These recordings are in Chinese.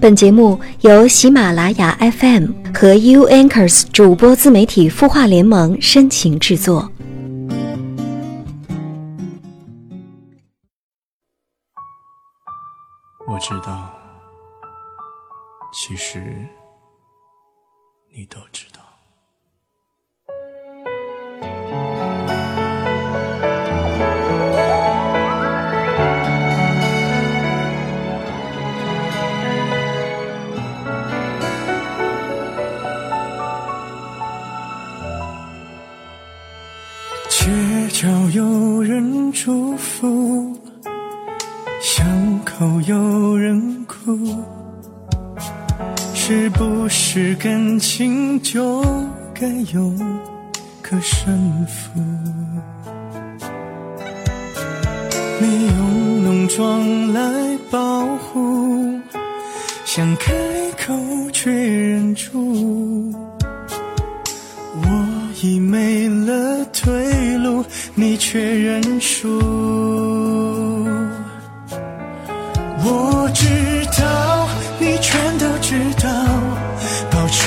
本节目由喜马拉雅 FM 和 U Anchors 主播自媒体孵化联盟深情制作。我知道，其实你都知道。是感情就该有个胜负？你用浓妆来保护，想开口却忍住。我已没了退路，你却认输。我知道，你全都知道，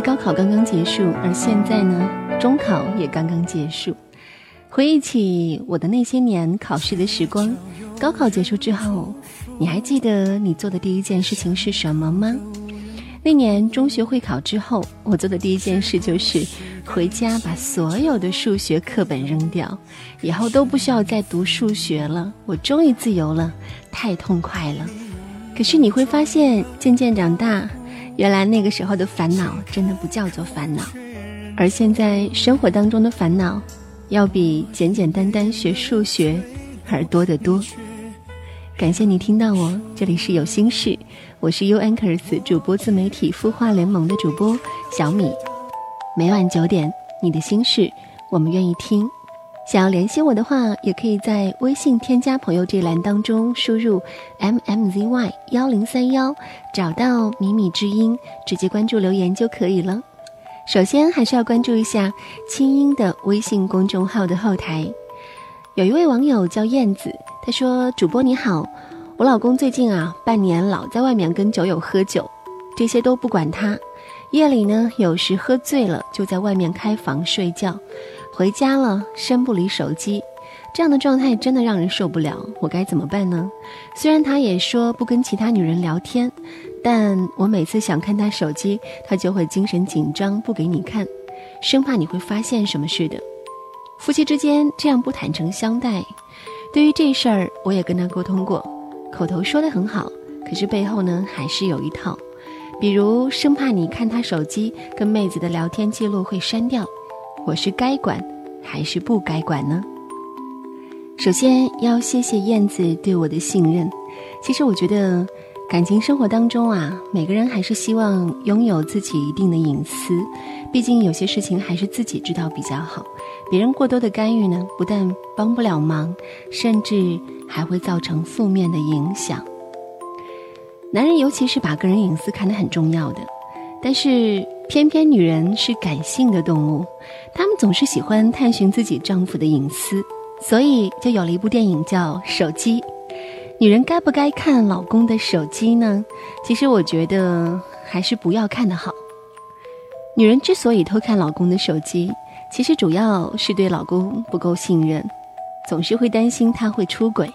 高考刚刚结束，而现在呢，中考也刚刚结束。回忆起我的那些年考试的时光，高考结束之后，你还记得你做的第一件事情是什么吗？那年中学会考之后，我做的第一件事就是回家把所有的数学课本扔掉，以后都不需要再读数学了。我终于自由了，太痛快了。可是你会发现，渐渐长大，原来那个时候的烦恼真的不叫做烦恼，而现在生活当中的烦恼。要比简简单单学数学而多得多。感谢你听到我，这里是有心事，我是 U Anchors 主播自媒体孵化联盟的主播小米。每晚九点，你的心事我们愿意听。想要联系我的话，也可以在微信添加朋友这栏当中输入 m m z y 幺零三幺，找到米米之音，直接关注留言就可以了。首先还是要关注一下清音的微信公众号的后台，有一位网友叫燕子，他说：“主播你好，我老公最近啊半年老在外面跟酒友喝酒，这些都不管他，夜里呢有时喝醉了就在外面开房睡觉，回家了身不离手机，这样的状态真的让人受不了，我该怎么办呢？虽然他也说不跟其他女人聊天。”但我每次想看他手机，他就会精神紧张，不给你看，生怕你会发现什么似的。夫妻之间这样不坦诚相待，对于这事儿我也跟他沟通过，口头说的很好，可是背后呢还是有一套，比如生怕你看他手机跟妹子的聊天记录会删掉，我是该管还是不该管呢？首先要谢谢燕子对我的信任，其实我觉得。感情生活当中啊，每个人还是希望拥有自己一定的隐私，毕竟有些事情还是自己知道比较好。别人过多的干预呢，不但帮不了忙，甚至还会造成负面的影响。男人尤其是把个人隐私看得很重要的，但是偏偏女人是感性的动物，她们总是喜欢探寻自己丈夫的隐私，所以就有了一部电影叫《手机》。女人该不该看老公的手机呢？其实我觉得还是不要看的好。女人之所以偷看老公的手机，其实主要是对老公不够信任，总是会担心他会出轨。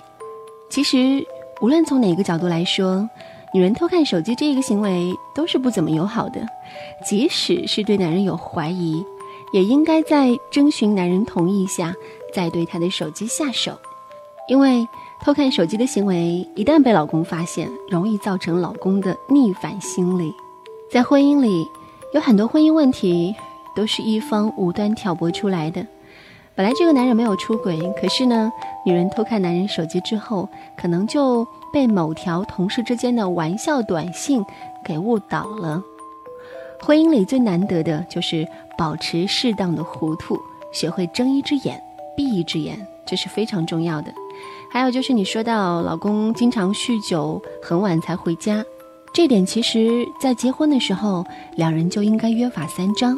其实无论从哪个角度来说，女人偷看手机这一个行为都是不怎么友好的。即使是对男人有怀疑，也应该在征询男人同意下再对他的手机下手，因为。偷看手机的行为一旦被老公发现，容易造成老公的逆反心理。在婚姻里，有很多婚姻问题都是一方无端挑拨出来的。本来这个男人没有出轨，可是呢，女人偷看男人手机之后，可能就被某条同事之间的玩笑短信给误导了。婚姻里最难得的就是保持适当的糊涂，学会睁一只眼闭一只眼，这是非常重要的。还有就是你说到老公经常酗酒，很晚才回家。这点其实，在结婚的时候，两人就应该约法三章：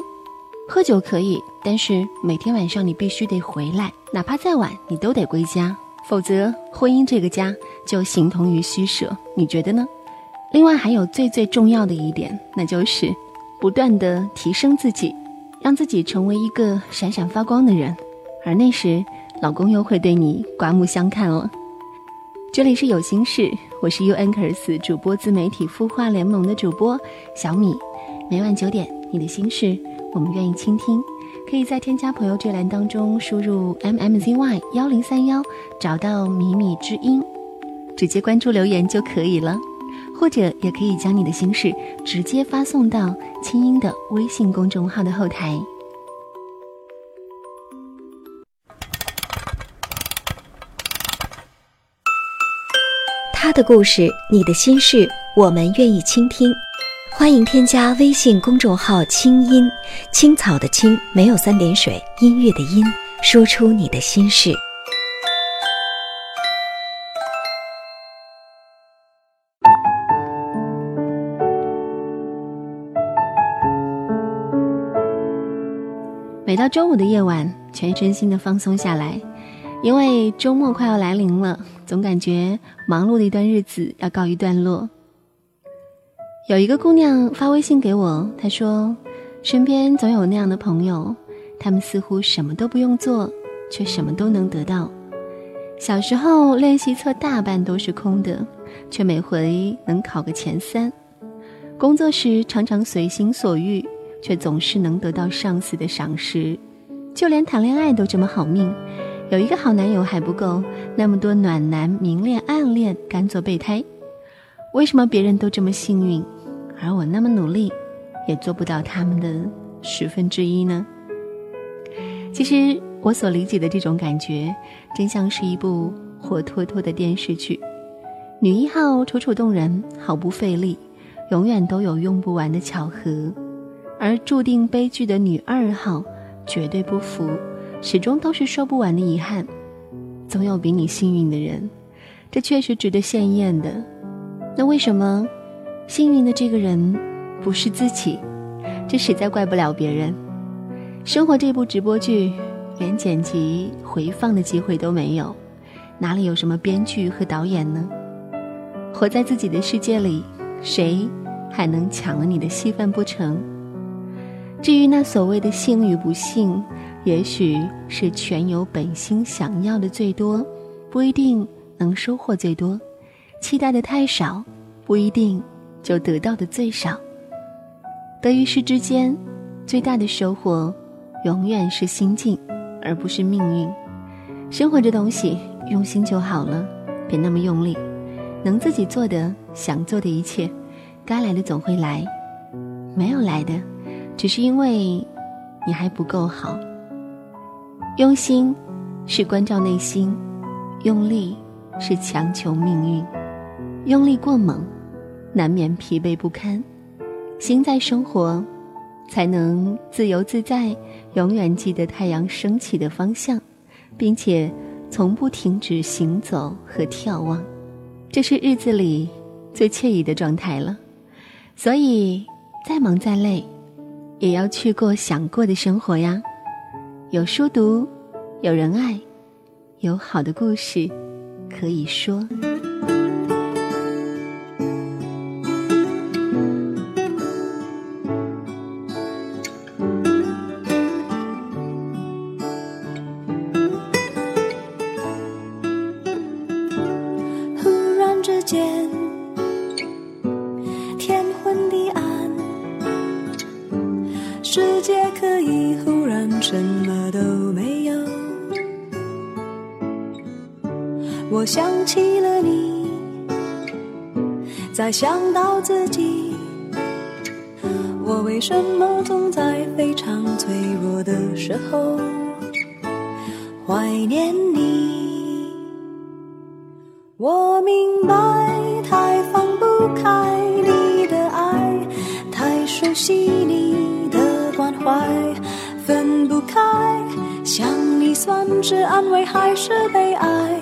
喝酒可以，但是每天晚上你必须得回来，哪怕再晚，你都得归家，否则婚姻这个家就形同于虚设。你觉得呢？另外还有最最重要的一点，那就是不断的提升自己，让自己成为一个闪闪发光的人，而那时，老公又会对你刮目相看了。这里是有心事。我是 U Anchors 主播自媒体孵化联盟的主播小米，每晚九点，你的心事我们愿意倾听。可以在添加朋友这栏当中输入 M M Z Y 幺零三幺，找到米米之音，直接关注留言就可以了。或者也可以将你的心事直接发送到清音的微信公众号的后台。他的故事，你的心事，我们愿意倾听。欢迎添加微信公众号“清音青草”的青，没有三点水，音乐的音，说出你的心事。每到周五的夜晚，全身心的放松下来。因为周末快要来临了，总感觉忙碌的一段日子要告一段落。有一个姑娘发微信给我，她说：“身边总有那样的朋友，他们似乎什么都不用做，却什么都能得到。小时候练习册大半都是空的，却每回能考个前三；工作时常常随心所欲，却总是能得到上司的赏识；就连谈恋爱都这么好命。”有一个好男友还不够，那么多暖男、明恋、暗恋，甘做备胎。为什么别人都这么幸运，而我那么努力，也做不到他们的十分之一呢？其实我所理解的这种感觉，真像是一部活脱脱的电视剧。女一号楚楚动人，毫不费力，永远都有用不完的巧合；而注定悲剧的女二号，绝对不服。始终都是说不完的遗憾，总有比你幸运的人，这确实值得献艳的。那为什么幸运的这个人不是自己？这实在怪不了别人。生活这部直播剧，连剪辑回放的机会都没有，哪里有什么编剧和导演呢？活在自己的世界里，谁还能抢了你的戏份不成？至于那所谓的幸与不幸。也许是全有本心想要的最多，不一定能收获最多；期待的太少，不一定就得到的最少。得与失之间，最大的收获，永远是心境，而不是命运。生活这东西，用心就好了，别那么用力。能自己做的、想做的一切，该来的总会来；没有来的，只是因为你还不够好。用心是关照内心，用力是强求命运。用力过猛，难免疲惫不堪。心在生活，才能自由自在，永远记得太阳升起的方向，并且从不停止行走和眺望。这是日子里最惬意的状态了。所以，再忙再累，也要去过想过的生活呀。有书读，有人爱，有好的故事可以说。想起了你，再想到自己，我为什么总在非常脆弱的时候怀念你。我明白，太放不开你的爱，太熟悉你的关怀，分不开。想你算是安慰还是悲哀？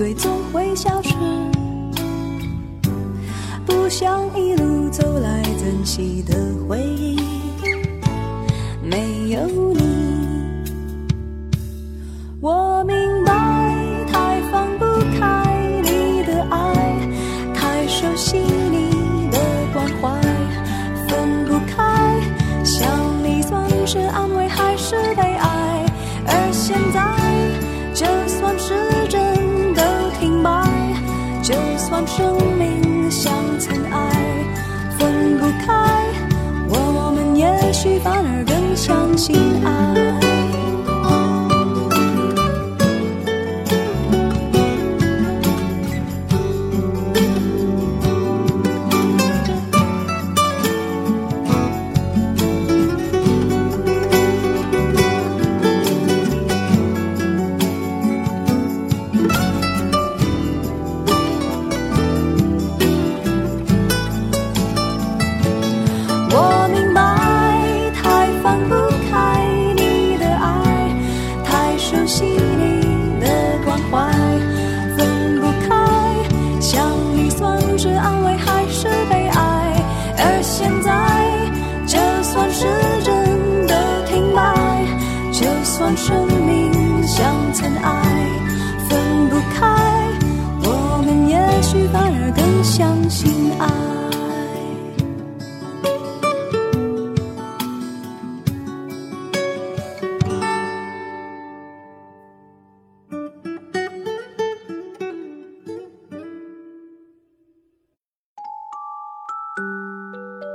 最终会消失，不想一路走来珍惜的也许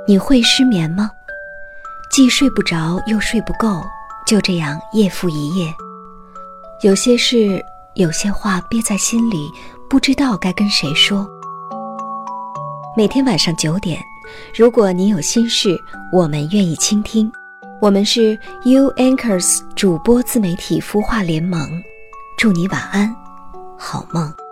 你会失眠吗？既睡不着又睡不够，就这样夜复一夜。有些事，有些话憋在心里，不知道该跟谁说。每天晚上九点，如果你有心事，我们愿意倾听。我们是 U Anchors 主播自媒体孵化联盟，祝你晚安，好梦。